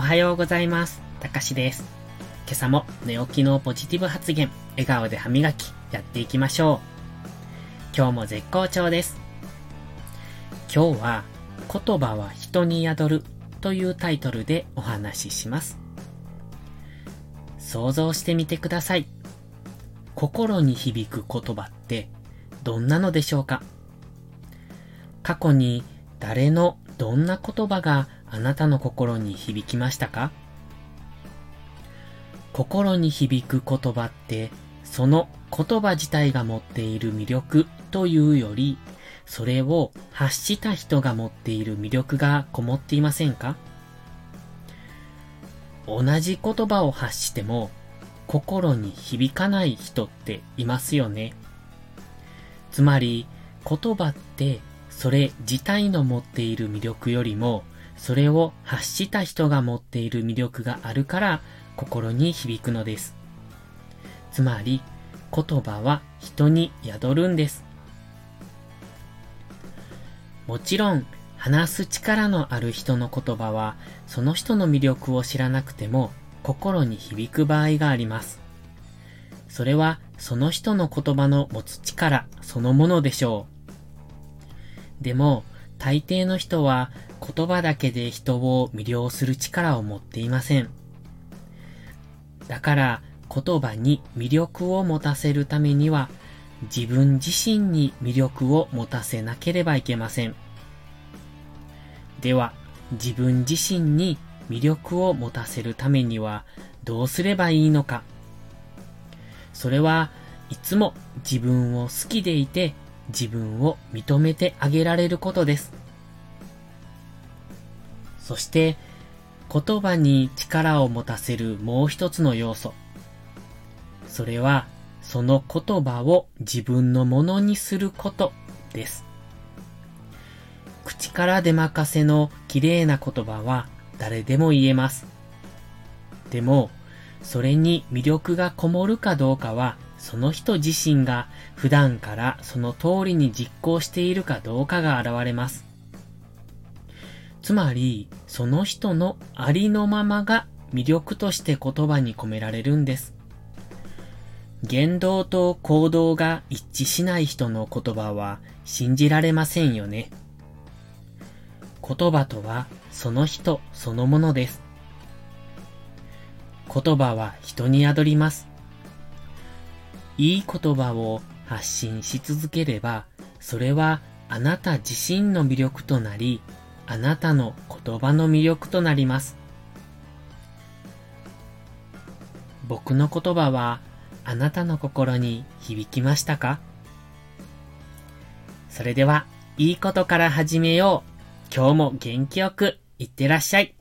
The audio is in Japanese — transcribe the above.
おはようございます。たかしです。今朝も寝起きのポジティブ発言、笑顔で歯磨き、やっていきましょう。今日も絶好調です。今日は、言葉は人に宿るというタイトルでお話しします。想像してみてください。心に響く言葉ってどんなのでしょうか？過去に誰のどんな言葉があなたの心に響きましたか？心に響く言葉ってその言葉自体が持っている魅力というよりそれを発した人が持っている魅力がこもっていませんか？同じ言葉を発しても心に響かない人っていますよね。つまり言葉ってそれ自体の持っている魅力よりもそれを発した人が持っている魅力があるから心に響くのです。つまり言葉は人に宿るんです。もちろん話す力のある人の言葉はその人の魅力を知らなくても心に響く場合があります。それはその人の言葉の持つ力そのものでしょう。でも大抵の人は言葉だけで人を魅了する力を持っていません。だから言葉に魅力を持たせるためには自分自身に魅力を持たせなければいけません。では自分自身に魅力を持たせるためにはどうすればいいのか。それはいつも自分を好きでいて自分を認めてあげられることです。そして言葉に力を持たせるもう一つの要素。それはその言葉を自分のものにすることです。口から出まかせの綺麗な言葉は誰でも言えます。でも、それに魅力がこもるかどうかは、その人自身が普段からその通りに実行しているかどうかが現れます。つまり、その人のありのままが魅力として言葉に込められるんです。言動と行動が一致しない人の言葉は信じられませんよね。言葉とはその人そのものです。言葉は人に宿ります。いい言葉を発信し続ければ、それはあなた自身の魅力となり、あなたの言葉の魅力となります。僕の言葉はあなたの心に響きましたか？それでは、いいことから始めよう。今日も元気よくいってらっしゃい。